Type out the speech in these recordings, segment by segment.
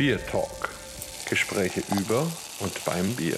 Beer Talk. Gespräche über und beim Bier.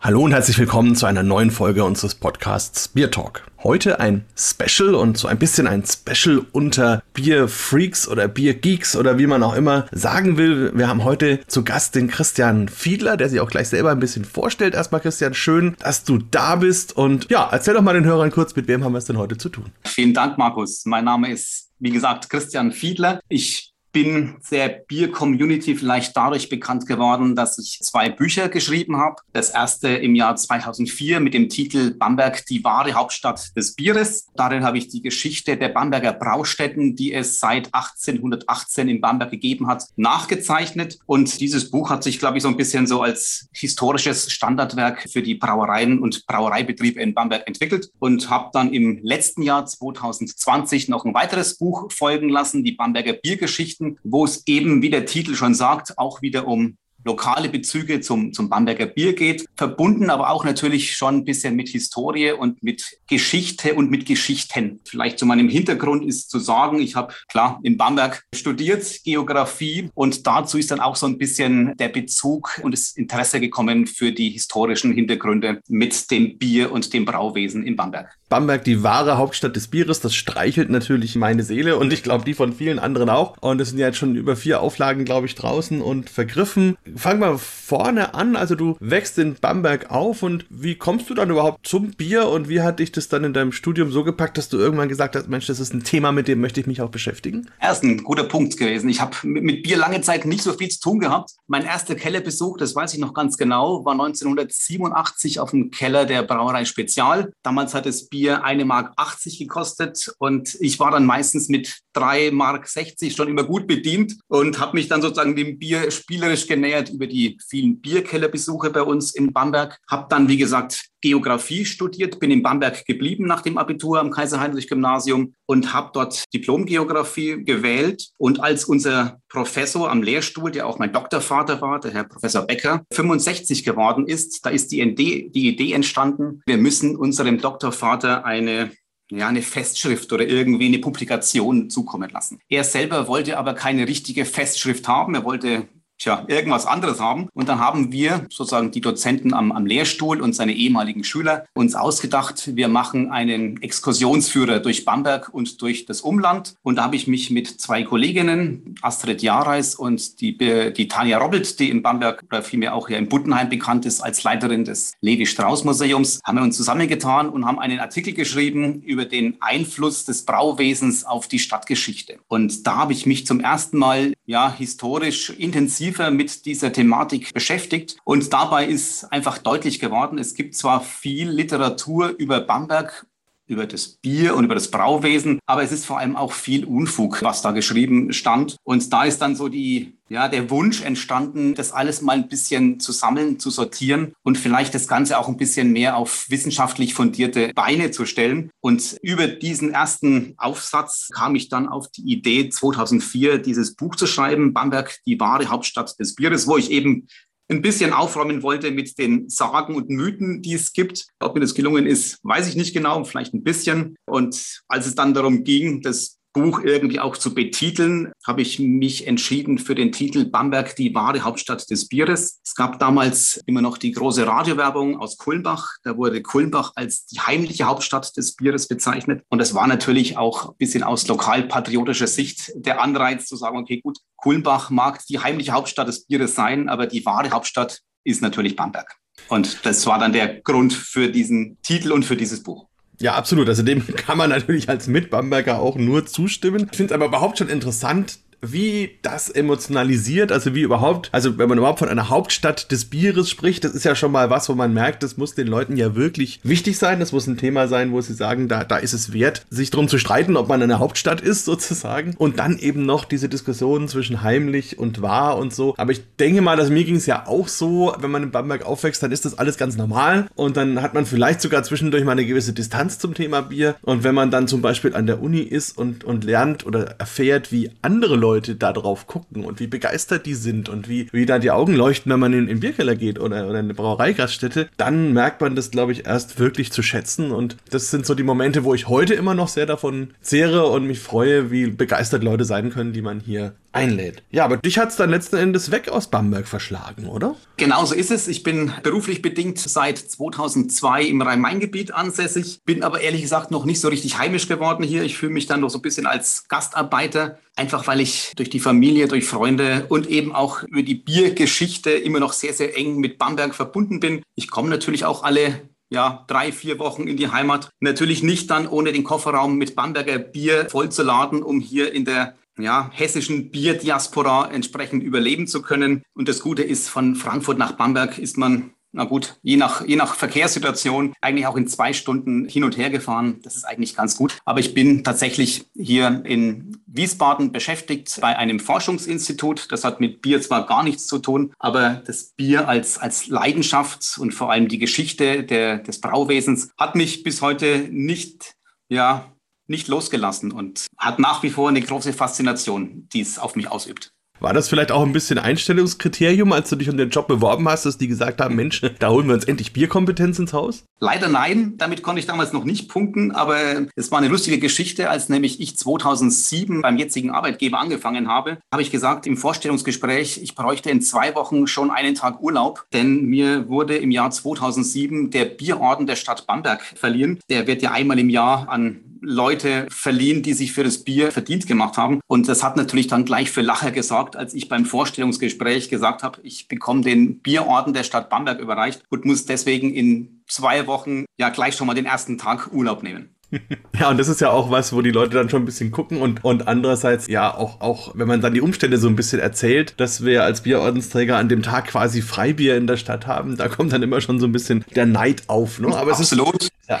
Hallo und herzlich willkommen zu einer neuen Folge unseres Podcasts Beer Talk. Heute ein Special und so ein bisschen ein Special unter Bier Freaks oder Bier Geeks oder wie man auch immer sagen will. Wir haben heute zu Gast den Christian Fiedler, der sich auch gleich selber ein bisschen vorstellt. Erstmal Christian, schön, dass du da bist und ja, erzähl doch mal den Hörern kurz, mit wem haben wir es denn heute zu tun? Vielen Dank, Markus. Mein Name ist, wie gesagt, Christian Fiedler. Ich bin der Bier-Community vielleicht dadurch bekannt geworden, dass ich zwei Bücher geschrieben habe. Das erste im Jahr 2004 mit dem Titel Bamberg, die wahre Hauptstadt des Bieres. Darin habe ich die Geschichte der Bamberger Braustätten, die es seit 1818 in Bamberg gegeben hat, nachgezeichnet. Und dieses Buch hat sich, glaube ich, so ein bisschen so als historisches Standardwerk für die Brauereien und Brauereibetriebe in Bamberg entwickelt und habe dann im letzten Jahr 2020 noch ein weiteres Buch folgen lassen, die Bamberger Biergeschichten Wo es eben, wie der Titel schon sagt, auch wieder um lokale Bezüge zum, zum Bamberger Bier geht, verbunden aber auch natürlich schon ein bisschen mit Historie und mit Geschichte und mit Geschichten. Vielleicht zu meinem Hintergrund ist zu sagen, ich habe klar in Bamberg studiert, Geografie und dazu ist dann auch so ein bisschen der Bezug und das Interesse gekommen für die historischen Hintergründe mit dem Bier und dem Brauwesen in Bamberg. Bamberg, die wahre Hauptstadt des Bieres, das streichelt natürlich meine Seele und ich glaube die von vielen anderen auch. Und es sind ja jetzt schon über vier Auflagen, glaube ich, draußen und vergriffen fang mal vorne an. Also du wächst in Bamberg auf und wie kommst du dann überhaupt zum Bier und wie hat dich das dann in deinem Studium so gepackt, dass du irgendwann gesagt hast, Mensch, das ist ein Thema, mit dem möchte ich mich auch beschäftigen? Er ist ein guter Punkt gewesen. Ich habe mit Bier lange Zeit nicht so viel zu tun gehabt. Mein erster Kellerbesuch, das weiß ich noch ganz genau, war 1987 auf dem Keller der Brauerei Spezial. Damals hat das Bier 1,80 Mark gekostet und ich war dann meistens mit 3,60 Mark schon immer gut bedient und habe mich dann sozusagen dem Bier spielerisch genähert über die vielen Bierkellerbesuche bei uns in Bamberg. Habe dann, wie gesagt, Geografie studiert, bin in Bamberg geblieben nach dem Abitur am Kaiser-Heinrich-Gymnasium und habe dort Diplom-Geografie gewählt. Und als unser Professor am Lehrstuhl, der auch mein Doktorvater war, der Herr Professor Becker, 65 geworden ist, da ist die Idee, die Idee entstanden, wir müssen unserem Doktorvater eine ja, eine Festschrift oder irgendwie eine Publikation zukommen lassen. Er selber wollte aber keine richtige Festschrift haben. Er wollte tja, irgendwas anderes haben. Und dann haben wir sozusagen die Dozenten am, am Lehrstuhl und seine ehemaligen Schüler uns ausgedacht, wir machen einen Exkursionsführer durch Bamberg und durch das Umland. Und da habe ich mich mit zwei Kolleginnen, Astrid Jareis und die, die Tanja Robbelt, die in Bamberg oder vielmehr auch hier in Buttenheim bekannt ist als Leiterin des Levi-Strauss-Museums, haben wir uns zusammengetan und haben einen Artikel geschrieben über den Einfluss des Brauwesens auf die Stadtgeschichte. Und da habe ich mich zum ersten Mal ja historisch intensiv intensiver mit dieser Thematik beschäftigt. Und dabei ist einfach deutlich geworden, es gibt zwar viel Literatur über Bamberg über das Bier und über das Brauwesen, aber es ist vor allem auch viel Unfug, was da geschrieben stand. Und da ist dann so die, ja, der Wunsch entstanden, das alles mal ein bisschen zu sammeln, zu sortieren und vielleicht das Ganze auch ein bisschen mehr auf wissenschaftlich fundierte Beine zu stellen. Und über diesen ersten Aufsatz kam ich dann auf die Idee, 2004 dieses Buch zu schreiben, Bamberg, die wahre Hauptstadt des Bieres, wo ich eben ein bisschen aufräumen wollte mit den Sagen und Mythen, die es gibt. Ob mir das gelungen ist, weiß ich nicht genau, vielleicht ein bisschen. Und als es dann darum ging, das Buch irgendwie auch zu betiteln, habe ich mich entschieden für den Titel Bamberg, die wahre Hauptstadt des Bieres. Es gab damals immer noch die große Radiowerbung aus Kulmbach. Da wurde Kulmbach als die heimliche Hauptstadt des Bieres bezeichnet. Und es war natürlich auch ein bisschen aus lokalpatriotischer Sicht der Anreiz zu sagen, okay, gut, Kulmbach mag die heimliche Hauptstadt des Bieres sein, aber die wahre Hauptstadt ist natürlich Bamberg. Und das war dann der Grund für diesen Titel und für dieses Buch. Ja, absolut. Also dem kann man natürlich als Mitbamberger auch nur zustimmen. Ich finde es aber überhaupt schon interessant, wie das emotionalisiert, also wie überhaupt, also wenn man überhaupt von einer Hauptstadt des Bieres spricht, das ist ja schon mal was, wo man merkt, das muss den Leuten ja wirklich wichtig sein, das muss ein Thema sein, wo sie sagen, da, da ist es wert, sich drum zu streiten, ob man eine Hauptstadt ist sozusagen. Und dann eben noch diese Diskussionen zwischen heimlich und wahr und so, aber ich denke mal, dass mir ging es ja auch so, wenn man in Bamberg aufwächst, dann ist das alles ganz normal. Und dann hat man vielleicht sogar zwischendurch mal eine gewisse Distanz zum Thema Bier. Und wenn man dann zum Beispiel an der Uni ist und, und lernt oder erfährt, wie andere Leute Leute da drauf gucken und wie begeistert die sind und wie, wie da die Augen leuchten, wenn man in, den Bierkeller geht oder, oder in eine Brauereigaststätte, dann merkt man das, glaube ich, erst wirklich zu schätzen. Und das sind so die Momente, wo ich heute immer noch sehr davon zehre und mich freue, wie begeistert Leute sein können, die man hier einlädt. Ja, aber dich hat es dann letzten Endes weg aus Bamberg verschlagen, oder? Genau so ist es. Ich bin beruflich bedingt seit 2002 im Rhein-Main-Gebiet ansässig, bin aber ehrlich gesagt noch nicht so richtig heimisch geworden hier. Ich fühle mich dann noch so ein bisschen als Gastarbeiter, einfach weil ich durch die Familie, durch Freunde und eben auch über die Biergeschichte immer noch sehr, sehr eng mit Bamberg verbunden bin. Ich komme natürlich auch alle ja, drei, vier Wochen in die Heimat. Natürlich nicht dann ohne den Kofferraum mit Bamberger Bier vollzuladen, um hier in der ja, hessischen Bierdiaspora entsprechend überleben zu können. Und das Gute ist, von Frankfurt nach Bamberg ist man na gut, je nach, je nach Verkehrssituation eigentlich auch in zwei Stunden hin und her gefahren. Das ist eigentlich ganz gut. Aber ich bin tatsächlich hier in Wiesbaden beschäftigt bei einem Forschungsinstitut. Das hat mit Bier zwar gar nichts zu tun, aber das Bier als, als Leidenschaft und vor allem die Geschichte der, des Brauwesens hat mich bis heute nicht, ja, nicht losgelassen und hat nach wie vor eine große Faszination, die es auf mich ausübt. War das vielleicht auch ein bisschen Einstellungskriterium, als du dich um den Job beworben hast, dass die gesagt haben, Mensch, da holen wir uns endlich Bierkompetenz ins Haus? Leider nein, damit konnte ich damals noch nicht punkten, aber es war eine lustige Geschichte, als nämlich ich 2007 beim jetzigen Arbeitgeber angefangen habe, habe ich gesagt im Vorstellungsgespräch, ich bräuchte in zwei Wochen schon einen Tag Urlaub, denn mir wurde im Jahr 2007 der Bierorden der Stadt Bamberg verliehen. Der wird ja einmal im Jahr an Leute verliehen, die sich für das Bier verdient gemacht haben. Und das hat natürlich dann gleich für Lacher gesorgt, als ich beim Vorstellungsgespräch gesagt habe, ich bekomme den Bierorden der Stadt Bamberg überreicht und muss deswegen in zwei Wochen ja gleich schon mal den ersten Tag Urlaub nehmen. Ja, und das ist ja auch was, wo die Leute dann schon ein bisschen gucken und, und andererseits, ja, auch, auch, wenn man dann die Umstände so ein bisschen erzählt, dass wir als Bierordensträger an dem Tag quasi Freibier in der Stadt haben, da kommt dann immer schon so ein bisschen der Neid auf, ne? Aber Absolut. Es ist, ja.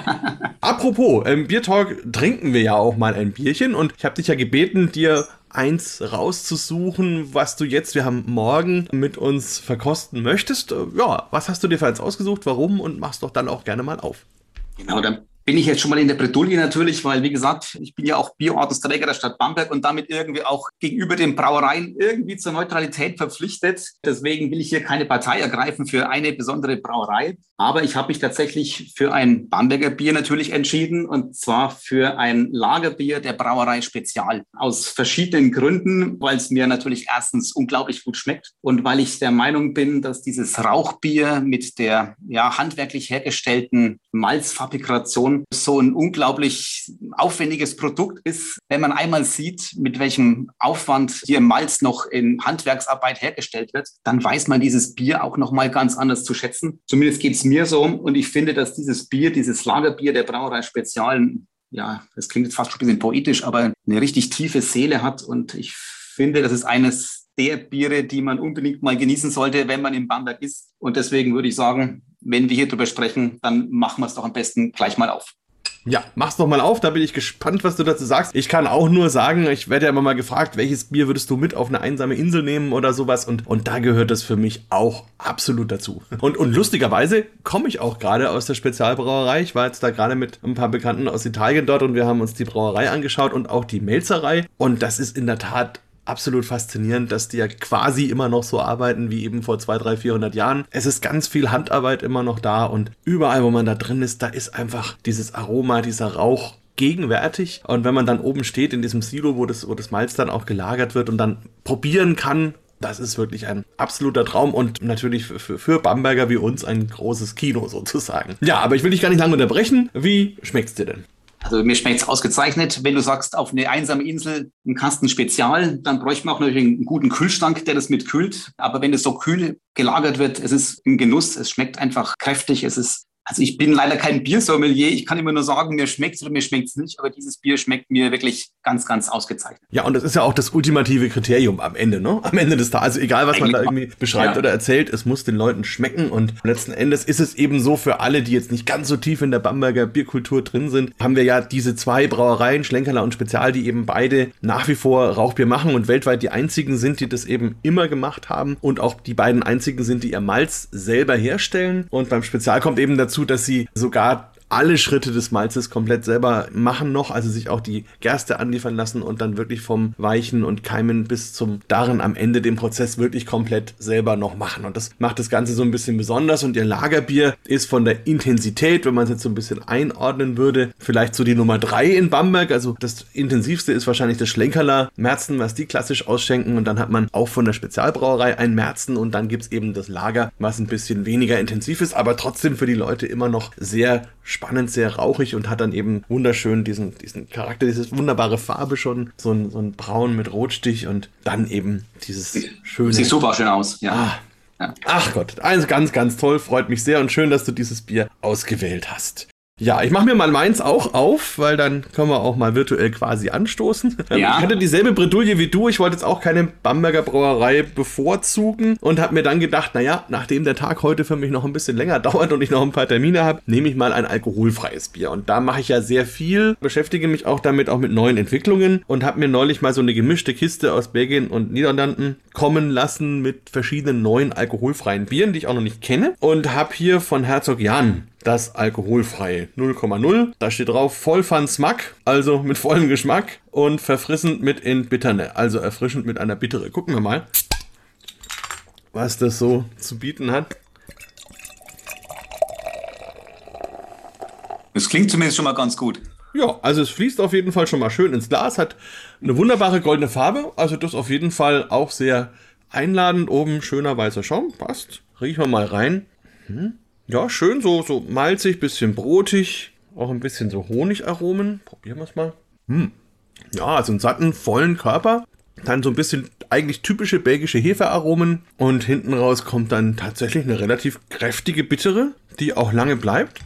Apropos, im Biertalk trinken wir ja auch mal ein Bierchen und ich habe dich ja gebeten, dir eins rauszusuchen, was du jetzt, wir haben morgen mit uns verkosten möchtest. Ja, was hast du dir für eins ausgesucht, warum und machst doch dann auch gerne mal auf. Genau, dann bin ich jetzt schon mal in der Bredouille natürlich, weil, wie gesagt, ich bin ja auch Bierordensträger der Stadt Bamberg und damit irgendwie auch gegenüber den Brauereien irgendwie zur Neutralität verpflichtet. Deswegen will ich hier keine Partei ergreifen für eine besondere Brauerei. Aber ich habe mich tatsächlich für ein Bamberger Bier natürlich entschieden und zwar für ein Lagerbier der Brauerei Spezial. Aus verschiedenen Gründen, weil es mir natürlich erstens unglaublich gut schmeckt und weil ich der Meinung bin, dass dieses Rauchbier mit der ja, handwerklich hergestellten Malzfabrikation so ein unglaublich aufwendiges Produkt ist, wenn man einmal sieht, mit welchem Aufwand hier Malz noch in Handwerksarbeit hergestellt wird, dann weiß man dieses Bier auch noch mal ganz anders zu schätzen. Zumindest geht es mir so. Und ich finde, dass dieses Bier, dieses Lagerbier der Brauerei Spezial, ja, das klingt jetzt fast schon ein bisschen poetisch, aber eine richtig tiefe Seele hat. Und ich finde, das ist eines der Biere, die man unbedingt mal genießen sollte, wenn man in Bamberg ist. Und deswegen würde ich sagen, wenn wir hier drüber sprechen, dann machen wir es doch am besten gleich mal auf. Ja, mach's doch mal auf, da bin ich gespannt, was du dazu sagst. Ich kann auch nur sagen, ich werde ja immer mal gefragt, welches Bier würdest du mit auf eine einsame Insel nehmen oder sowas und, und da gehört das für mich auch absolut dazu. Und, und lustigerweise komme ich auch gerade aus der Spezialbrauerei. Ich war jetzt da gerade mit ein paar Bekannten aus Italien dort und wir haben uns die Brauerei angeschaut und auch die Melzerei und das ist in der Tat absolut faszinierend, dass die ja quasi immer noch so arbeiten wie eben vor 200, 300, 400 Jahren. Es ist ganz viel Handarbeit immer noch da und überall, wo man da drin ist, da ist einfach dieses Aroma, dieser Rauch gegenwärtig. Und wenn man dann oben steht in diesem Silo, wo das, wo das Malz dann auch gelagert wird und dann probieren kann, das ist wirklich ein absoluter Traum und natürlich für, für Bamberger wie uns ein großes Kino sozusagen. Ja, aber ich will dich gar nicht lange unterbrechen. Wie schmeckt's dir denn? Also mir schmeckt es ausgezeichnet. Wenn du sagst, auf eine einsame Insel ein Kasten Spezial, dann bräuchte man auch natürlich einen guten Kühlschrank, der das mitkühlt. Aber wenn es so kühl gelagert wird, es ist ein Genuss, es schmeckt einfach kräftig, es ist also ich bin leider kein Biersommelier. Ich kann immer nur sagen, mir schmeckt es oder mir schmeckt es nicht. Aber dieses Bier schmeckt mir wirklich ganz, ganz ausgezeichnet. Ja, und das ist ja auch das ultimative Kriterium am Ende, ne? Am Ende des Tages. Also egal, was Eigentlich man da irgendwie beschreibt ja. oder erzählt, es muss den Leuten schmecken. Und letzten Endes ist es eben so für alle, die jetzt nicht ganz so tief in der Bamberger Bierkultur drin sind, haben wir ja diese zwei Brauereien, Schlenkerler und Spezial, die eben beide nach wie vor Rauchbier machen und weltweit die einzigen sind, die das eben immer gemacht haben und auch die beiden einzigen sind, die ihr Malz selber herstellen. Und beim Spezial kommt eben dazu, dazu, dass sie sogar alle Schritte des Malzes komplett selber machen noch, also sich auch die Gerste anliefern lassen und dann wirklich vom Weichen und Keimen bis zum Darren am Ende den Prozess wirklich komplett selber noch machen. Und das macht das Ganze so ein bisschen besonders und ihr Lagerbier ist von der Intensität, wenn man es jetzt so ein bisschen einordnen würde, vielleicht so die Nummer drei in Bamberg. Also das intensivste ist wahrscheinlich das Schlenkerler Märzen, was die klassisch ausschenken und dann hat man auch von der Spezialbrauerei ein Märzen und dann gibt es eben das Lager, was ein bisschen weniger intensiv ist, aber trotzdem für die Leute immer noch sehr spannend, sehr rauchig und hat dann eben wunderschön diesen, diesen Charakter, diese wunderbare Farbe schon, so ein, so ein Braun mit Rotstich und dann eben dieses schöne. Sieht super schön aus, ja. Ah. Ach Gott, also ganz, ganz toll, freut mich sehr und schön, dass du dieses Bier ausgewählt hast. Ja, ich mache mir mal meins auch auf, weil dann können wir auch mal virtuell quasi anstoßen. Ja. Ich hatte dieselbe Bredouille wie du. Ich wollte jetzt auch keine Bamberger Brauerei bevorzugen und habe mir dann gedacht, naja, nachdem der Tag heute für mich noch ein bisschen länger dauert und ich noch ein paar Termine habe, nehme ich mal ein alkoholfreies Bier. Und da mache ich ja sehr viel, beschäftige mich auch damit, auch mit neuen Entwicklungen und habe mir neulich mal so eine gemischte Kiste aus Belgien und Niederlanden kommen lassen mit verschiedenen neuen alkoholfreien Bieren, die ich auch noch nicht kenne. Und habe hier von Herzog Jan das alkoholfreie 0,0. Da steht drauf voll van Smack, also mit vollem Geschmack und verfrissend mit in Bitterne, also erfrischend mit einer Bittere. Gucken wir mal, was das so zu bieten hat. Es klingt zumindest schon mal ganz gut. Ja, also es fließt auf jeden Fall schon mal schön ins Glas, hat eine wunderbare goldene Farbe, also das auf jeden Fall auch sehr einladend. Oben schöner weißer Schaum, passt. Riechen wir mal rein. Hm. Ja, schön, so, so malzig, bisschen brotig, auch ein bisschen so Honigaromen. Probieren wir es mal. Hm. Ja, also einen satten, vollen Körper. Dann so ein bisschen eigentlich typische belgische Hefearomen. Und hinten raus kommt dann tatsächlich eine relativ kräftige Bittere, die auch lange bleibt.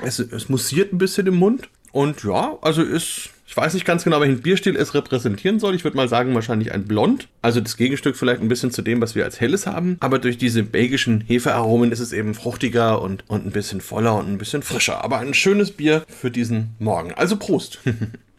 Es, es mussiert ein bisschen im Mund. Und ja, also ist ich weiß nicht ganz genau, welchen Bierstil es repräsentieren soll. Ich würde mal sagen, wahrscheinlich ein Blond. Also das Gegenstück vielleicht ein bisschen zu dem, was wir als Helles haben. Aber durch diese belgischen Hefearomen ist es eben fruchtiger und, und ein bisschen voller und ein bisschen frischer. Aber ein schönes Bier für diesen Morgen. Also Prost.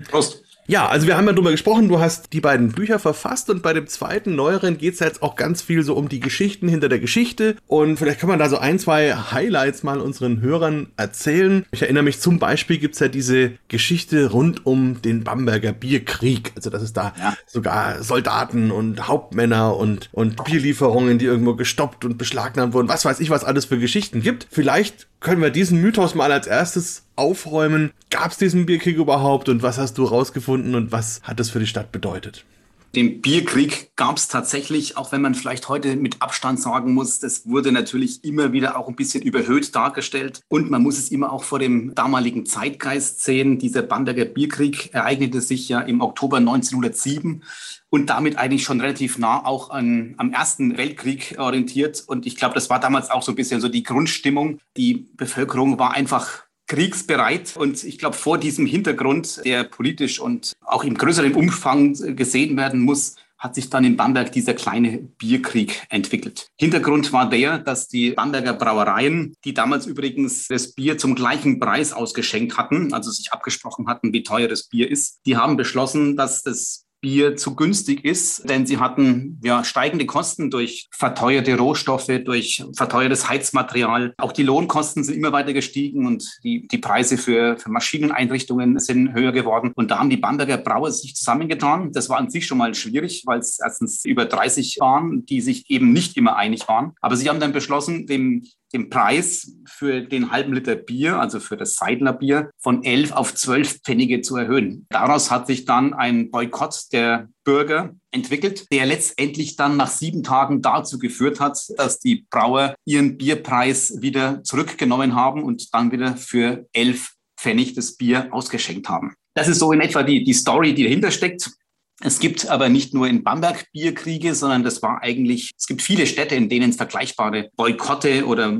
Prost. Ja, also wir haben ja drüber gesprochen, du hast die beiden Bücher verfasst und bei dem zweiten, neueren, geht es jetzt auch ganz viel so um die Geschichten hinter der Geschichte und vielleicht kann man da so ein, zwei Highlights mal unseren Hörern erzählen. Ich erinnere mich zum Beispiel gibt es ja diese Geschichte rund um den Bamberger Bierkrieg, also dass es da ja. sogar Soldaten und Hauptmänner und, und Bierlieferungen, die irgendwo gestoppt und beschlagnahmt wurden, was weiß ich, was alles für Geschichten gibt. Vielleicht können wir diesen Mythos mal als erstes aufräumen. Gab es diesen Bierkrieg überhaupt und was hast du rausgefunden und was hat es für die Stadt bedeutet? Den Bierkrieg gab es tatsächlich, auch wenn man vielleicht heute mit Abstand sagen muss, das wurde natürlich immer wieder auch ein bisschen überhöht dargestellt. Und man muss es immer auch vor dem damaligen Zeitgeist sehen. Dieser Bamberger Bierkrieg ereignete sich ja im Oktober 1907 und damit eigentlich schon relativ nah auch an, am Ersten Weltkrieg orientiert. Und ich glaube, das war damals auch so ein bisschen so die Grundstimmung. Die Bevölkerung war einfach kriegsbereit. Und ich glaube, vor diesem Hintergrund, der politisch und auch im größeren Umfang gesehen werden muss, hat sich dann in Bamberg dieser kleine Bierkrieg entwickelt. Hintergrund war der, dass die Bamberger Brauereien, die damals übrigens das Bier zum gleichen Preis ausgeschenkt hatten, also sich abgesprochen hatten, wie teuer das Bier ist, die haben beschlossen, dass das Bier zu günstig ist, denn sie hatten ja steigende Kosten durch verteuerte Rohstoffe, durch verteuertes Heizmaterial. Auch die Lohnkosten sind immer weiter gestiegen und die, die Preise für, für Maschineneinrichtungen sind höher geworden. Und da haben die Bamberger Brauer sich zusammengetan. Das war an sich schon mal schwierig, weil es erstens über 30 waren, die sich eben nicht immer einig waren. Aber sie haben dann beschlossen, dem den Preis für den halben Liter Bier, also für das Seidler Bier, von 11 auf 12 Pfennige zu erhöhen. Daraus hat sich dann ein Boykott der Bürger entwickelt, der letztendlich dann nach sieben Tagen dazu geführt hat, dass die Brauer ihren Bierpreis wieder zurückgenommen haben und dann wieder für 11 Pfennig das Bier ausgeschenkt haben. Das ist so in etwa die, die Story, die dahinter steckt. Es gibt aber nicht nur in Bamberg Bierkriege, sondern das war eigentlich, es gibt viele Städte, in denen es vergleichbare Boykotte oder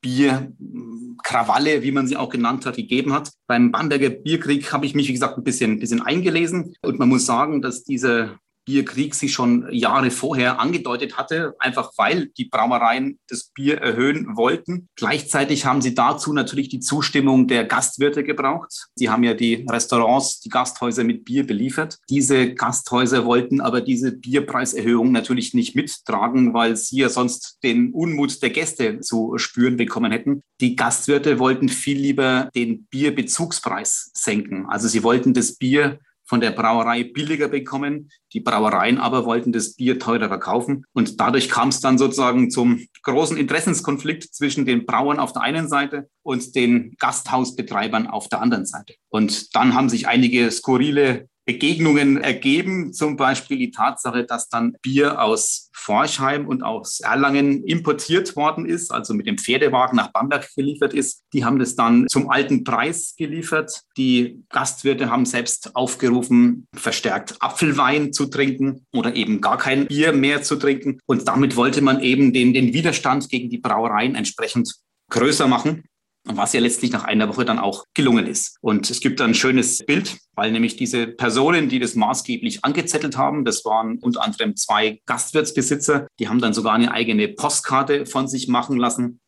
Bierkrawalle, wie man sie auch genannt hat, gegeben hat. Beim Bamberger Bierkrieg habe ich mich, wie gesagt, ein bisschen, ein bisschen eingelesen. Und man muss sagen, dass dieser Bierkrieg sich schon Jahre vorher angedeutet hatte, einfach weil die Brauereien das Bier erhöhen wollten. Gleichzeitig haben sie dazu natürlich die Zustimmung der Gastwirte gebraucht. Sie haben ja die Restaurants, die Gasthäuser mit Bier beliefert. Diese Gasthäuser wollten aber diese Bierpreiserhöhung natürlich nicht mittragen, weil sie ja sonst den Unmut der Gäste zu spüren bekommen hätten. Die Gastwirte wollten viel lieber den Bierbezugspreis senken. Also sie wollten das Bier von der Brauerei billiger bekommen. Die Brauereien aber wollten das Bier teurer verkaufen. Und dadurch kam es dann sozusagen zum großen Interessenskonflikt zwischen den Brauern auf der einen Seite und den Gasthausbetreibern auf der anderen Seite. Und dann haben sich einige skurrile Begegnungen ergeben, zum Beispiel die Tatsache, dass dann Bier aus Forchheim und aus Erlangen importiert worden ist, also mit dem Pferdewagen nach Bamberg geliefert ist. Die haben das dann zum alten Preis geliefert. Die Gastwirte haben selbst aufgerufen, verstärkt Apfelwein zu trinken oder eben gar kein Bier mehr zu trinken. Und damit wollte man eben den, den Widerstand gegen die Brauereien entsprechend größer machen was ja letztlich nach einer Woche dann auch gelungen ist. Und es gibt ein schönes Bild, weil nämlich diese Personen, die das maßgeblich angezettelt haben, das waren unter anderem zwei Gastwirtsbesitzer, die haben dann sogar eine eigene Postkarte von sich machen lassen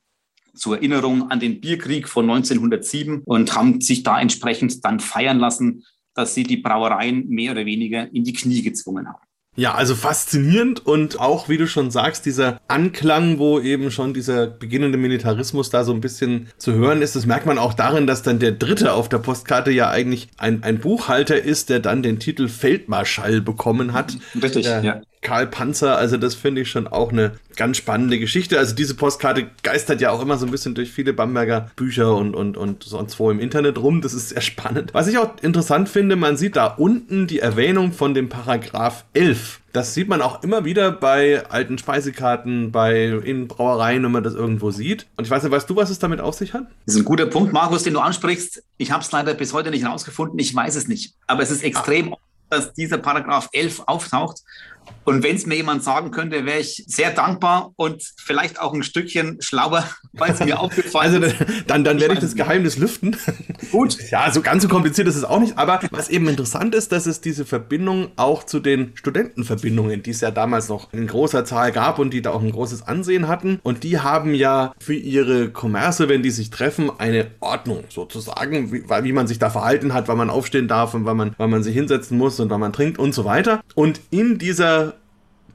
zur Erinnerung an den Bierkrieg von 1907 und haben sich da entsprechend dann feiern lassen, dass sie die Brauereien mehr oder weniger in die Knie gezwungen haben. Ja, also faszinierend und auch, wie du schon sagst, dieser Anklang, wo eben schon dieser beginnende Militarismus da so ein bisschen zu hören ist, das merkt man auch darin, dass dann der Dritte auf der Postkarte ja eigentlich ein, ein Buchhalter ist, der dann den Titel Feldmarschall bekommen hat. Richtig, der, ja. Karl Panzer, also das finde ich schon auch eine ganz spannende Geschichte. Also diese Postkarte geistert ja auch immer so ein bisschen durch viele Bamberger Bücher und, und, und sonst wo im Internet rum. Das ist sehr spannend. Was ich auch interessant finde, man sieht da unten die Erwähnung von dem Paragraph 11. Das sieht man auch immer wieder bei alten Speisekarten, bei in Brauereien, wenn man das irgendwo sieht. Und ich weiß nicht, weißt du, was es damit auf sich hat? Das ist ein guter Punkt, Markus, den du ansprichst. Ich habe es leider bis heute nicht herausgefunden. Ich weiß es nicht. Aber es ist extrem, Ach. dass dieser Paragraph 11 auftaucht. Und wenn es mir jemand sagen könnte, wäre ich sehr dankbar und vielleicht auch ein Stückchen schlauer, weil es mir aufgefallen ist. Also dann, dann werde ich das Geheimnis lüften. Gut. Ja, so ganz so kompliziert ist es auch nicht. Aber was eben interessant ist, dass es diese Verbindung auch zu den Studentenverbindungen, die es ja damals noch in großer Zahl gab und die da auch ein großes Ansehen hatten. Und die haben ja für ihre Kommerze, wenn die sich treffen, eine Ordnung sozusagen, wie, wie man sich da verhalten hat, wann man aufstehen darf und wann man, wann man sich hinsetzen muss und wann man trinkt und so weiter. Und in dieser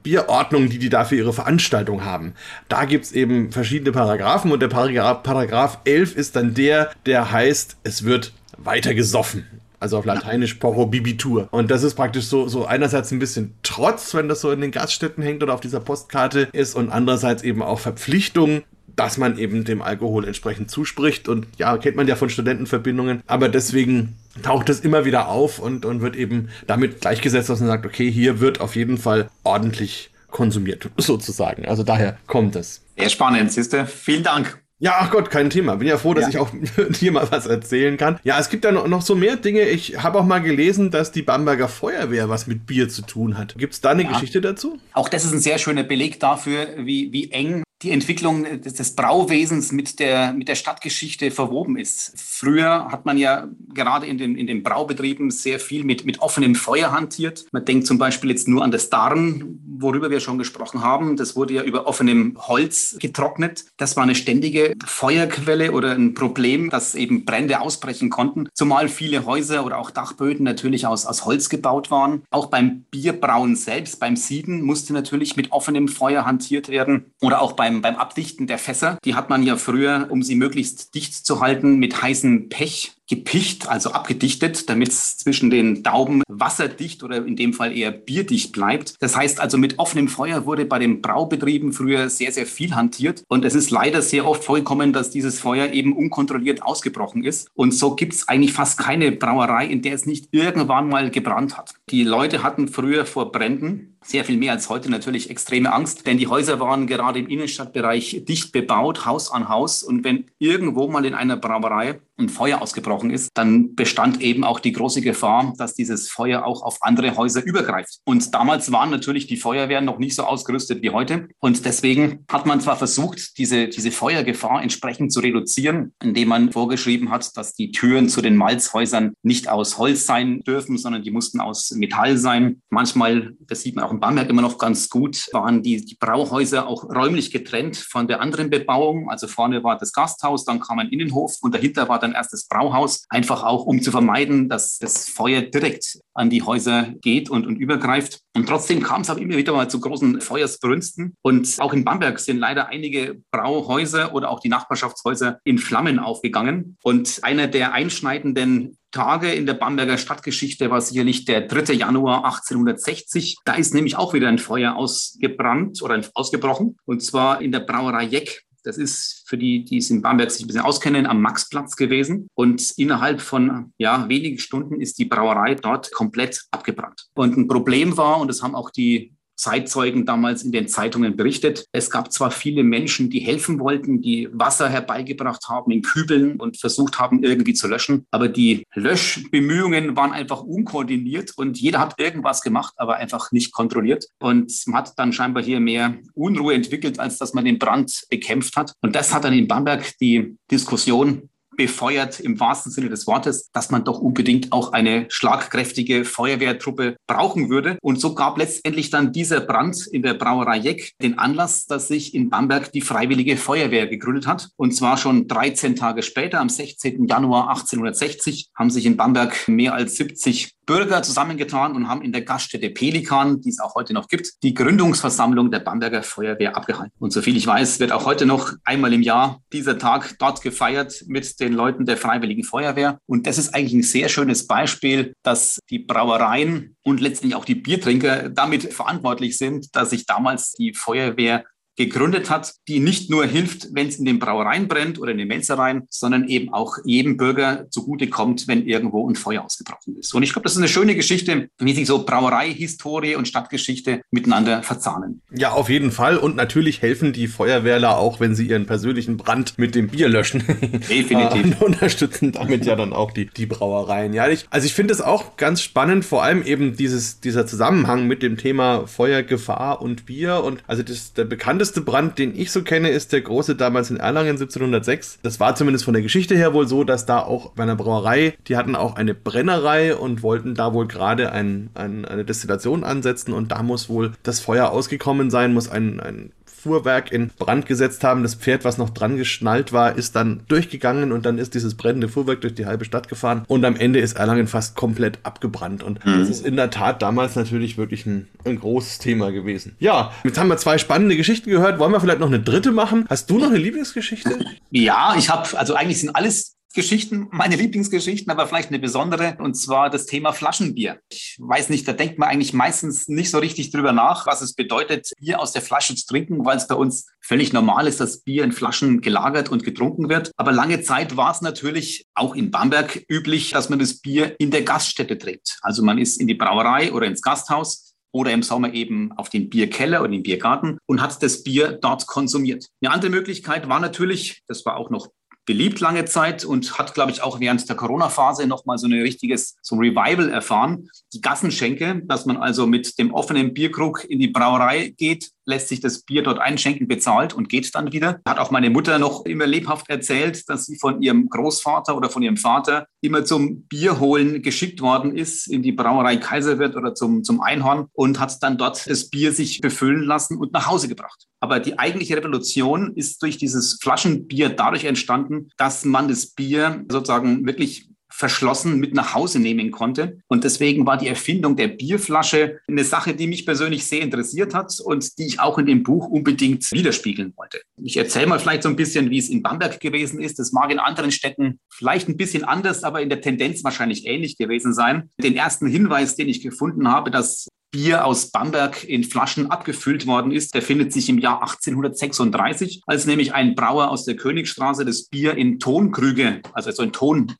Bierordnung, die die da für ihre Veranstaltung haben. Da gibt es eben verschiedene Paragraphen und der Paragraph, Paragraph 11 ist dann der, der heißt, es wird weiter gesoffen. Also auf Lateinisch Prohibitur. Und das ist praktisch so, so einerseits ein bisschen Trotz, wenn das so in den Gaststätten hängt oder auf dieser Postkarte ist und andererseits eben auch Verpflichtung, dass man eben dem Alkohol entsprechend zuspricht. Und ja, kennt man ja von Studentenverbindungen. Aber deswegen taucht es immer wieder auf und, und wird eben damit gleichgesetzt, dass man sagt, okay, hier wird auf jeden Fall ordentlich konsumiert, sozusagen. Also daher kommt es. Sehr spannend, siehste. Vielen Dank. Ja, ach Gott, kein Thema. Bin ja froh, dass ja. ich auch dir mal was erzählen kann. Ja, es gibt da noch, so mehr Dinge. Ich habe auch mal gelesen, dass die Bamberger Feuerwehr was mit Bier zu tun hat. Gibt es da eine ja. Geschichte dazu? Auch das ist ein sehr schöner Beleg dafür, wie, wie eng die Entwicklung des, des, Brauwesens mit der, mit der Stadtgeschichte verwoben ist. Früher hat man ja gerade in den, in den Braubetrieben sehr viel mit, mit offenem Feuer hantiert. Man denkt zum Beispiel jetzt nur an das Darn, worüber wir schon gesprochen haben. Das wurde ja über offenem Holz getrocknet. Das war eine ständige Feuerquelle oder ein Problem, dass eben Brände ausbrechen konnten. Zumal viele Häuser oder auch Dachböden natürlich aus, aus Holz gebaut waren. Auch beim Bierbrauen selbst, beim Sieden, musste natürlich mit offenem Feuer hantiert werden. Oder auch bei beim, beim Abdichten der Fässer. Die hat man ja früher, um sie möglichst dicht zu halten, mit heißem Pech gepicht, also abgedichtet, damit es zwischen den Dauben wasserdicht oder in dem Fall eher bierdicht bleibt. Das heißt also, mit offenem Feuer wurde bei den Braubetrieben früher sehr, sehr viel hantiert. Und es ist leider sehr oft vorgekommen, dass dieses Feuer eben unkontrolliert ausgebrochen ist. Und so gibt es eigentlich fast keine Brauerei, in der es nicht irgendwann mal gebrannt hat. Die Leute hatten früher vor Bränden sehr viel mehr als heute natürlich extreme Angst, denn die Häuser waren gerade im Innenstadtbereich dicht bebaut, Haus an Haus. Und wenn irgendwo mal in einer Brauerei ein Feuer ausgebrochen ist, dann bestand eben auch die große Gefahr, dass dieses Feuer auch auf andere Häuser übergreift. Und damals waren natürlich die Feuerwehren noch nicht so ausgerüstet wie heute. Und deswegen hat man zwar versucht, diese, diese Feuergefahr entsprechend zu reduzieren, indem man vorgeschrieben hat, dass die Türen zu den Malzhäusern nicht aus Holz sein dürfen, sondern die mussten aus Metall sein. Manchmal, das sieht man auch in Bamberg immer noch ganz gut, waren die, die Brauhäuser auch räumlich getrennt von der anderen Bebauung. Also vorne war das Gasthaus, dann kam ein Innenhof und dahinter war dann erst das Brauhaus, einfach auch um zu vermeiden, dass das Feuer direkt an die Häuser geht und, und übergreift. Und trotzdem kam es auch immer wieder mal zu großen Feuersbrünsten. Und auch in Bamberg sind leider einige Brauhäuser oder auch die Nachbarschaftshäuser in Flammen aufgegangen. Und einer der einschneidenden Tage in der Bamberger Stadtgeschichte war sicherlich der 3. Januar 1860. Da ist nämlich auch wieder ein Feuer ausgebrannt oder ausgebrochen. Und zwar in der Brauerei Jeck das ist für die, die es in Bamberg sich ein bisschen auskennen, am Maxplatz gewesen. Und innerhalb von ja, wenigen Stunden ist die Brauerei dort komplett abgebrannt. Und ein Problem war, und das haben auch die Zeitzeugen damals in den Zeitungen berichtet. Es gab zwar viele Menschen, die helfen wollten, die Wasser herbeigebracht haben in Kübeln und versucht haben, irgendwie zu löschen, aber die Löschbemühungen waren einfach unkoordiniert und jeder hat irgendwas gemacht, aber einfach nicht kontrolliert. Und man hat dann scheinbar hier mehr Unruhe entwickelt, als dass man den Brand bekämpft hat. Und das hat dann in Bamberg die Diskussion befeuert im wahrsten Sinne des Wortes, dass man doch unbedingt auch eine schlagkräftige Feuerwehrtruppe brauchen würde. Und so gab letztendlich dann dieser Brand in der Brauerei Jeck den Anlass, dass sich in Bamberg die Freiwillige Feuerwehr gegründet hat. Und zwar schon 13 Tage später, am 16. Januar 1860, haben sich in Bamberg mehr als 70 Bürger zusammengetan und haben in der Gaststätte Pelikan, die es auch heute noch gibt, die Gründungsversammlung der Bamberger Feuerwehr abgehalten. Und soviel ich weiß, wird auch heute noch einmal im Jahr dieser Tag dort gefeiert mit den Leuten der Freiwilligen Feuerwehr. Und das ist eigentlich ein sehr schönes Beispiel, dass die Brauereien und letztlich auch die Biertrinker damit verantwortlich sind, dass sich damals die Feuerwehr gegründet hat, die nicht nur hilft, wenn es in den Brauereien brennt oder in den Melzereien, sondern eben auch jedem Bürger zugutekommt, wenn irgendwo ein Feuer ausgebrochen ist. Und ich glaube, das ist eine schöne Geschichte, wie sich so Brauereihistorie und Stadtgeschichte miteinander verzahnen. Ja, auf jeden Fall. Und natürlich helfen die Feuerwehrler auch, wenn sie ihren persönlichen Brand mit dem Bier löschen. Definitiv. und unterstützen damit ja dann auch die, die Brauereien. Ja, ich, also ich finde es auch ganz spannend, vor allem eben dieses, dieser Zusammenhang mit dem Thema Feuergefahr und Bier. Und also das, der bekannteste bekannteste Brand, den ich so kenne, ist der große damals in Erlangen 1706. Das war zumindest von der Geschichte her wohl so, dass da auch bei einer Brauerei, die hatten auch eine Brennerei und wollten da wohl gerade ein, ein, eine Destillation ansetzen und da muss wohl das Feuer ausgekommen sein, muss ein, ein Fuhrwerk in Brand gesetzt haben. Das Pferd, was noch dran geschnallt war, ist dann durchgegangen und dann ist dieses brennende Fuhrwerk durch die halbe Stadt gefahren und am Ende ist Erlangen fast komplett abgebrannt. Und mhm. das ist in der Tat damals natürlich wirklich ein, ein großes Thema gewesen. Ja, jetzt haben wir zwei spannende Geschichten gehört. Wollen wir vielleicht noch eine dritte machen? Hast du noch eine Lieblingsgeschichte? Ja, ich habe, also eigentlich sind alles Geschichten, meine Lieblingsgeschichten, aber vielleicht eine besondere, und zwar das Thema Flaschenbier. Ich weiß nicht, da denkt man eigentlich meistens nicht so richtig drüber nach, was es bedeutet, Bier aus der Flasche zu trinken, weil es bei uns völlig normal ist, dass Bier in Flaschen gelagert und getrunken wird. Aber lange Zeit war es natürlich auch in Bamberg üblich, dass man das Bier in der Gaststätte trinkt. Also man ist in die Brauerei oder ins Gasthaus oder im Sommer eben auf den Bierkeller oder den Biergarten und hat das Bier dort konsumiert. Eine andere Möglichkeit war natürlich, das war auch noch beliebt lange Zeit und hat, glaube ich, auch während der Corona-Phase nochmal so ein richtiges so ein Revival erfahren. Die Gassenschenke, dass man also mit dem offenen Bierkrug in die Brauerei geht, lässt sich das Bier dort einschenken, bezahlt und geht dann wieder. Hat auch meine Mutter noch immer lebhaft erzählt, dass sie von ihrem Großvater oder von ihrem Vater immer zum Bierholen geschickt worden ist in die Brauerei Kaiserwirt oder zum, zum Einhorn und hat dann dort das Bier sich befüllen lassen und nach Hause gebracht. Aber die eigentliche Revolution ist durch dieses Flaschenbier dadurch entstanden, dass man das Bier sozusagen wirklich verschlossen mit nach Hause nehmen konnte. Und deswegen war die Erfindung der Bierflasche eine Sache, die mich persönlich sehr interessiert hat und die ich auch in dem Buch unbedingt widerspiegeln wollte. Ich erzähle mal vielleicht so ein bisschen, wie es in Bamberg gewesen ist. Das mag in anderen Städten vielleicht ein bisschen anders, aber in der Tendenz wahrscheinlich ähnlich gewesen sein. Den ersten Hinweis, den ich gefunden habe, dass Bier aus Bamberg in Flaschen abgefüllt worden ist, der findet sich im Jahr 1836, als nämlich ein Brauer aus der Königstraße das Bier in Tonkrüge, also so in Ton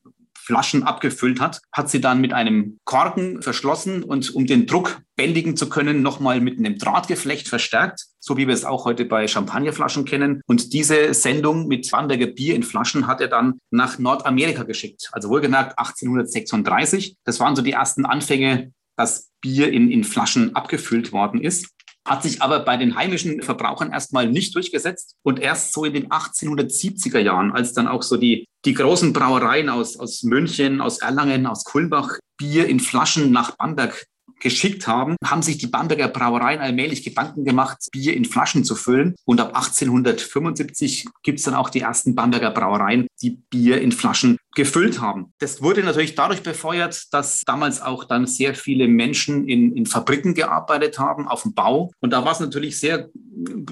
Flaschen abgefüllt hat, hat sie dann mit einem Korken verschlossen und um den Druck bändigen zu können, nochmal mit einem Drahtgeflecht verstärkt. so wie wir es auch heute bei Champagnerflaschen kennen. Und diese Sendung mit Bamberger Bier in Flaschen hat er dann nach Nordamerika geschickt. Also wohlgemerkt 1836. Das waren so die ersten Anfänge, dass Bier in, in Flaschen abgefüllt worden ist hat sich aber bei den heimischen Verbrauchern erstmal nicht durchgesetzt. Und erst so in den 1870er Jahren, als dann auch so die, die großen Brauereien aus, aus München, aus Erlangen, aus Kulmbach Bier in Flaschen nach Bamberg geschickt haben, haben sich die Bamberger Brauereien allmählich Gedanken gemacht, Bier in Flaschen zu füllen. Und ab 1875 gibt es dann auch die ersten Bamberger Brauereien, die Bier in Flaschen gefüllt haben. Das wurde natürlich dadurch befeuert, dass damals auch dann sehr viele Menschen in, in Fabriken gearbeitet haben, auf dem Bau. Und da war es natürlich sehr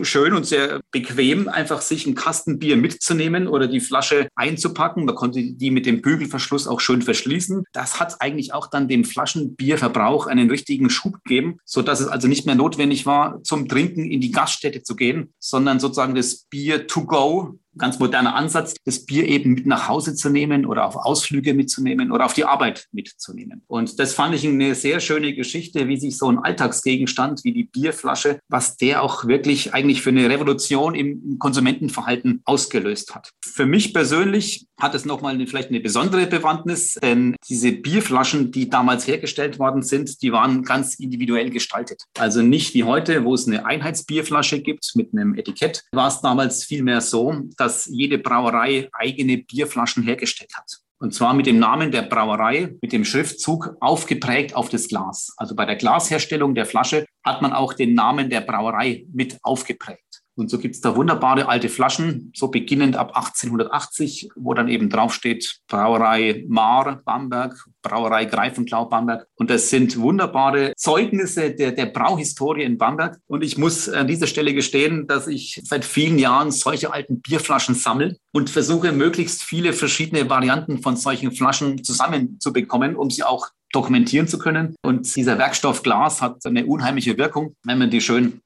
schön und sehr bequem, einfach sich ein Kasten Bier mitzunehmen oder die Flasche einzupacken. Man konnte die mit dem Bügelverschluss auch schön verschließen. Das hat eigentlich auch dann dem Flaschenbierverbrauch einen richtigen Schub gegeben, sodass es also nicht mehr notwendig war, zum Trinken in die Gaststätte zu gehen, sondern sozusagen das Bier to go ganz moderner Ansatz, das Bier eben mit nach Hause zu nehmen oder auf Ausflüge mitzunehmen oder auf die Arbeit mitzunehmen. Und das fand ich eine sehr schöne Geschichte, wie sich so ein Alltagsgegenstand wie die Bierflasche, was der auch wirklich eigentlich für eine Revolution im Konsumentenverhalten ausgelöst hat. Für mich persönlich hat es nochmal eine, vielleicht eine besondere Bewandtnis, denn diese Bierflaschen, die damals hergestellt worden sind, die waren ganz individuell gestaltet. Also nicht wie heute, wo es eine Einheitsbierflasche gibt mit einem Etikett, war es damals vielmehr so, dass jede Brauerei eigene Bierflaschen hergestellt hat. Und zwar mit dem Namen der Brauerei, mit dem Schriftzug aufgeprägt auf das Glas. Also bei der Glasherstellung der Flasche hat man auch den Namen der Brauerei mit aufgeprägt. Und so gibt es da wunderbare alte Flaschen, so beginnend ab 1880, wo dann eben draufsteht Brauerei Mar Bamberg, Brauerei Greifenklau Bamberg. Und das sind wunderbare Zeugnisse der, der Brauhistorie in Bamberg. Und ich muss an dieser Stelle gestehen, dass ich seit vielen Jahren solche alten Bierflaschen sammle und versuche, möglichst viele verschiedene Varianten von solchen Flaschen zusammenzubekommen, um sie auch dokumentieren zu können. Und dieser Werkstoff Glas hat eine unheimliche Wirkung, wenn man die schön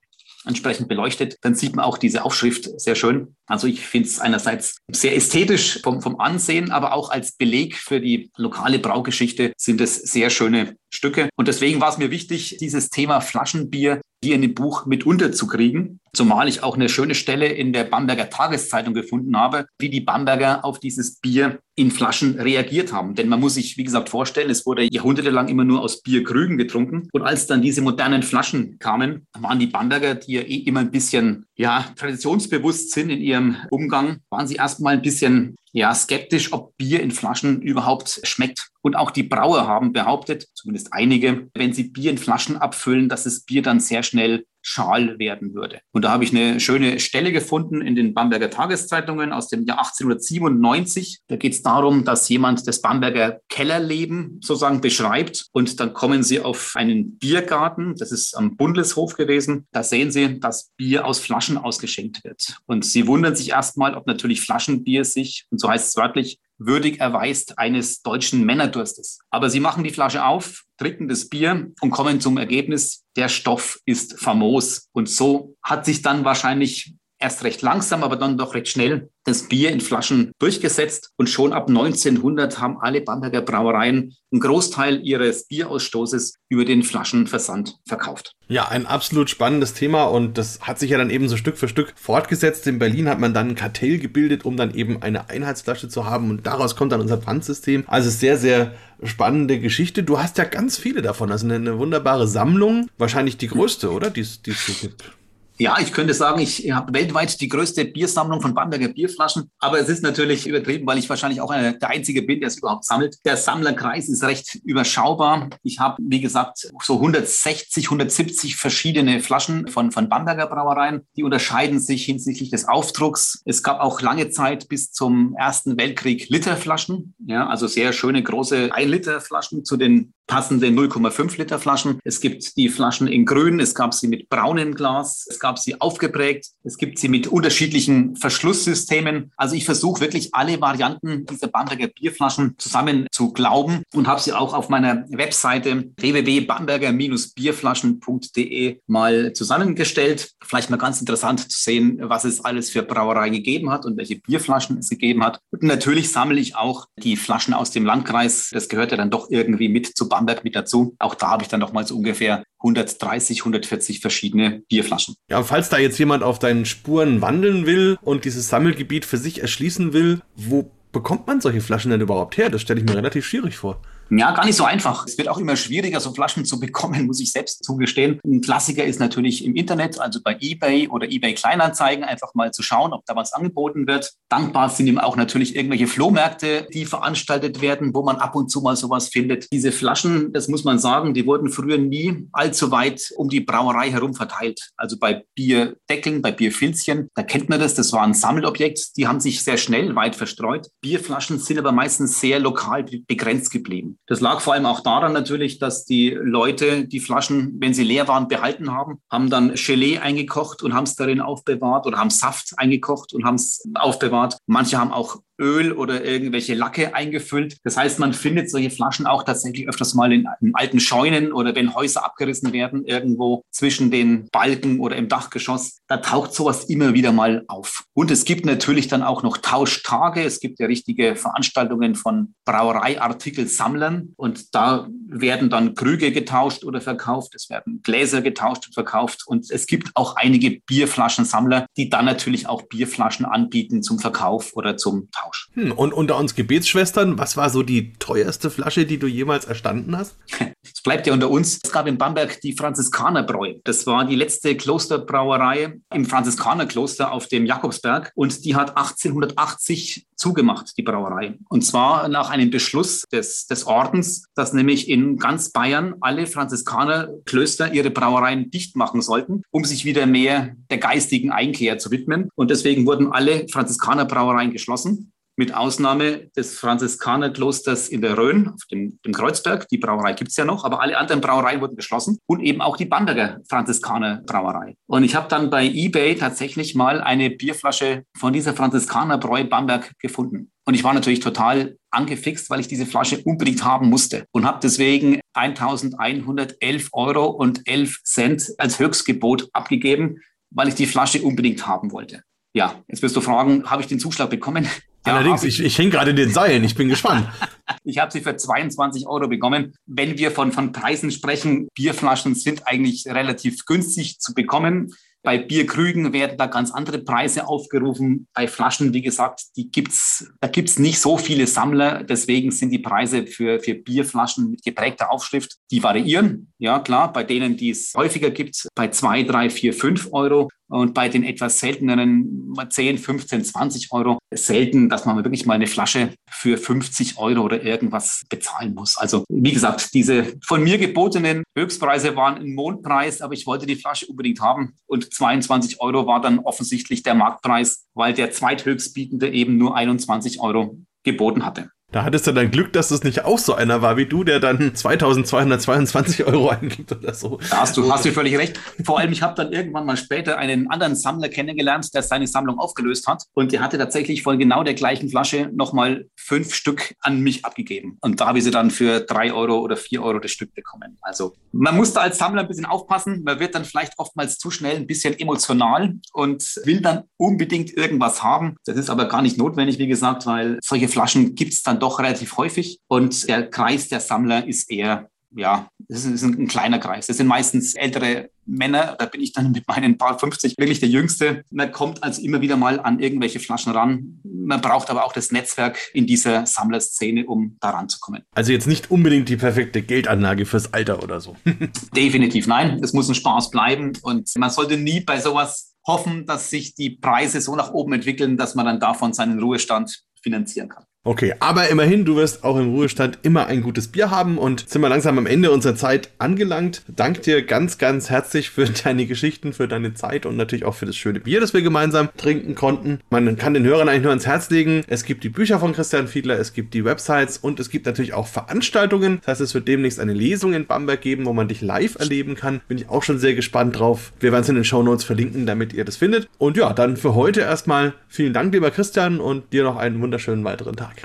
entsprechend beleuchtet, dann sieht man auch diese Aufschrift sehr schön. Also ich finde es einerseits sehr ästhetisch vom, vom Ansehen, aber auch als Beleg für die lokale Braugeschichte sind es sehr schöne Stücke. Und deswegen war es mir wichtig, dieses Thema Flaschenbier hier in dem Buch mit unterzukriegen. Zumal ich auch eine schöne Stelle in der Bamberger Tageszeitung gefunden habe, wie die Bamberger auf dieses Bier in Flaschen reagiert haben. Denn man muss sich, wie gesagt, vorstellen, es wurde jahrhundertelang immer nur aus Bierkrügen getrunken. Und als dann diese modernen Flaschen kamen, waren die Bamberger, die ja eh immer ein bisschen ja, traditionsbewusst sind in ihrem Umgang, waren sie erstmal ein bisschen ja, skeptisch, ob Bier in Flaschen überhaupt schmeckt. Und auch die Brauer haben behauptet, zumindest einige, wenn sie Bier in Flaschen abfüllen, dass das Bier dann sehr schnell schal werden würde. Und da habe ich eine schöne Stelle gefunden in den Bamberger Tageszeitungen aus dem Jahr 1897. Da geht es darum, dass jemand das Bamberger Kellerleben sozusagen beschreibt. Und dann kommen sie auf einen Biergarten, das ist am Bundeshof gewesen. Da sehen sie, dass Bier aus Flaschen ausgeschenkt wird. Und sie wundern sich erstmal, ob natürlich Flaschenbier sich, und so heißt es wörtlich, würdig erweist eines deutschen Männerdurstes. Aber sie machen die Flasche auf, trinken das Bier und kommen zum Ergebnis, der Stoff ist famos. Und so hat sich dann wahrscheinlich erst recht langsam, aber dann doch recht schnell das Bier in Flaschen durchgesetzt. Und schon ab 1900 haben alle Bamberger Brauereien einen Großteil ihres Bierausstoßes über den Flaschenversand verkauft. Ja, ein absolut spannendes Thema und das hat sich ja dann eben so Stück für Stück fortgesetzt. In Berlin hat man dann ein Kartell gebildet, um dann eben eine Einheitsflasche zu haben und daraus kommt dann unser Pfandsystem. Also sehr, sehr spannende Geschichte. Du hast ja ganz viele davon, also eine, eine wunderbare Sammlung. Wahrscheinlich die größte, oder? Die es so gibt. Ja, ich könnte sagen, ich habe weltweit die größte Biersammlung von Bamberger Bierflaschen. Aber es ist natürlich übertrieben, weil ich wahrscheinlich auch der Einzige bin, der es überhaupt sammelt. Der Sammlerkreis ist recht überschaubar. Ich habe, wie gesagt, so 160, 170 verschiedene Flaschen von, von Bamberger Brauereien. Die unterscheiden sich hinsichtlich des Aufdrucks. Es gab auch lange Zeit bis zum Ersten Weltkrieg Literflaschen. Ja, also sehr schöne große 1 Liter Flaschen zu den passenden 0,5 Liter Flaschen. Es gibt die Flaschen in grün. Es gab sie mit braunem Glas. Es gab gab sie aufgeprägt. Es gibt sie mit unterschiedlichen Verschlusssystemen. Also ich versuche wirklich alle Varianten dieser Bamberger Bierflaschen zusammen zu glauben und habe sie auch auf meiner Webseite www.bamberger-bierflaschen.de mal zusammengestellt. Vielleicht mal ganz interessant zu sehen, was es alles für Brauereien gegeben hat und welche Bierflaschen es gegeben hat. Und natürlich sammle ich auch die Flaschen aus dem Landkreis. Das gehört ja dann doch irgendwie mit zu Bamberg mit dazu. Auch da habe ich dann noch mal so ungefähr 130, 140 verschiedene Bierflaschen. Ja, falls da jetzt jemand auf deinen Spuren wandeln will und dieses Sammelgebiet für sich erschließen will, wo bekommt man solche Flaschen denn überhaupt her? Das stelle ich mir relativ schwierig vor. Ja, gar nicht so einfach. Es wird auch immer schwieriger, so Flaschen zu bekommen, muss ich selbst zugestehen. Ein Klassiker ist natürlich im Internet, also bei eBay oder eBay Kleinanzeigen, einfach mal zu schauen, ob da was angeboten wird. Dankbar sind ihm auch natürlich irgendwelche Flohmärkte, die veranstaltet werden, wo man ab und zu mal sowas findet. Diese Flaschen, das muss man sagen, die wurden früher nie allzu weit um die Brauerei herum verteilt. Also bei Bierdeckeln, bei Bierfilzchen, da kennt man das, das war ein Sammelobjekt. Die haben sich sehr schnell weit verstreut. Bierflaschen sind aber meistens sehr lokal begrenzt geblieben. Das lag vor allem auch daran natürlich, dass die Leute die Flaschen, wenn sie leer waren, behalten haben, haben dann Gelee eingekocht und haben es darin aufbewahrt oder haben Saft eingekocht und haben es aufbewahrt. Manche haben auch Öl oder irgendwelche Lacke eingefüllt. Das heißt, man findet solche Flaschen auch tatsächlich öfters mal in, in, alten Scheunen oder wenn Häuser abgerissen werden, irgendwo zwischen den Balken oder im Dachgeschoss. Da taucht sowas immer wieder mal auf. Und es gibt natürlich dann auch noch Tauschtage. Es gibt ja richtige Veranstaltungen von Brauereiartikelsammlern und da werden dann Krüge getauscht oder verkauft. Es werden Gläser getauscht und verkauft. Und es gibt auch einige Bierflaschensammler, die dann natürlich auch Bierflaschen anbieten zum Verkauf oder zum Tausch. Austausch. Hm, und unter uns Gebetsschwestern, was war so die teuerste Flasche, die du jemals erstanden hast? Es bleibt ja unter uns. Es gab in Bamberg die Franziskanerbräu. Das war die letzte Klosterbrauerei im Franziskanerkloster auf dem Jakobsberg und die hat 1880 zugemacht, die Brauerei. Und zwar nach einem Beschluss des, des Ordens, dass nämlich in ganz Bayern alle Franziskanerklöster ihre Brauereien dicht machen sollten, um sich wieder mehr der geistigen Einkehr zu widmen. Und deswegen wurden alle Franziskanerbrauereien geschlossen mit Ausnahme des Franziskanerklosters in der Rhön, auf dem, dem Kreuzberg. Die Brauerei gibt es ja noch, aber alle anderen Brauereien wurden geschlossen und eben auch die Bamberger Franziskanerbrauerei. Und ich habe dann bei eBay tatsächlich mal eine Bierflasche von dieser Franziskanerbräu Bamberg gefunden. Und ich war natürlich total angefixt, weil ich diese Flasche unbedingt haben musste und habe deswegen 1111 Euro und 11 Cent als Höchstgebot abgegeben, weil ich die Flasche unbedingt haben wollte. Ja, jetzt wirst du fragen, habe ich den Zuschlag bekommen? Ja, Allerdings, ich, ich hänge gerade in den Seilen, ich bin gespannt. ich habe sie für 22 Euro bekommen. Wenn wir von, von Preisen sprechen, Bierflaschen sind eigentlich relativ günstig zu bekommen. Bei Bierkrügen werden da ganz andere Preise aufgerufen. Bei Flaschen, wie gesagt, die gibt's, da gibt es nicht so viele Sammler. Deswegen sind die Preise für, für Bierflaschen mit geprägter Aufschrift, die variieren. Ja, klar, bei denen, die es häufiger gibt, bei 2, 3, 4, 5 Euro. Und bei den etwas selteneren 10, 15, 20 Euro selten, dass man wirklich mal eine Flasche für 50 Euro oder irgendwas bezahlen muss. Also wie gesagt, diese von mir gebotenen Höchstpreise waren ein Mondpreis, aber ich wollte die Flasche unbedingt haben. Und 22 Euro war dann offensichtlich der Marktpreis, weil der zweithöchstbietende eben nur 21 Euro geboten hatte. Da hattest du dann Glück, dass es nicht auch so einer war wie du, der dann 2222 Euro eingibt oder so. Da hast du, hast du völlig recht. Vor allem, ich habe dann irgendwann mal später einen anderen Sammler kennengelernt, der seine Sammlung aufgelöst hat. Und der hatte tatsächlich von genau der gleichen Flasche nochmal fünf Stück an mich abgegeben. Und da habe ich sie dann für drei Euro oder vier Euro das Stück bekommen. Also man muss da als Sammler ein bisschen aufpassen. Man wird dann vielleicht oftmals zu schnell ein bisschen emotional und will dann unbedingt irgendwas haben. Das ist aber gar nicht notwendig, wie gesagt, weil solche Flaschen gibt es dann doch relativ häufig. Und der Kreis der Sammler ist eher, ja, das ist ein, kleiner Kreis. Das sind meistens ältere Männer. Da bin ich dann mit meinen paar 50 wirklich der Jüngste. Man kommt also immer wieder mal an irgendwelche Flaschen ran. Man braucht aber auch das Netzwerk in dieser Sammlerszene, um da ranzukommen. Also jetzt nicht unbedingt die perfekte Geldanlage fürs Alter oder so. Definitiv nein. Es muss ein Spaß bleiben und man sollte nie bei sowas hoffen, dass sich die Preise so nach oben entwickeln, dass man dann davon seinen Ruhestand finanzieren kann. Okay, aber immerhin, du wirst auch im Ruhestand immer ein gutes Bier haben und sind wir langsam am Ende unserer Zeit angelangt. Dank dir ganz, ganz herzlich für deine Geschichten, für deine Zeit und natürlich auch für das schöne Bier, das wir gemeinsam trinken konnten. Man kann den Hörern eigentlich nur ans Herz legen. Es gibt die Bücher von Christian Fiedler, es gibt die Websites und es gibt natürlich auch Veranstaltungen. Das heißt, es wird demnächst eine Lesung in Bamberg geben, wo man dich live erleben kann. Bin ich auch schon sehr gespannt drauf. Wir werden es in den Show Notes verlinken, damit ihr das findet. Und ja, dann für heute erstmal vielen Dank, lieber Christian, und dir noch einen wunderschönen weiteren Tag.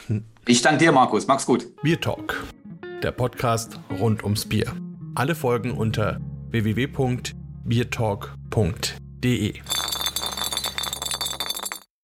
Ich danke dir, Markus. Mach's gut. Bier Talk, der Podcast rund ums Bier. Alle Folgen unter www.biertalk.de.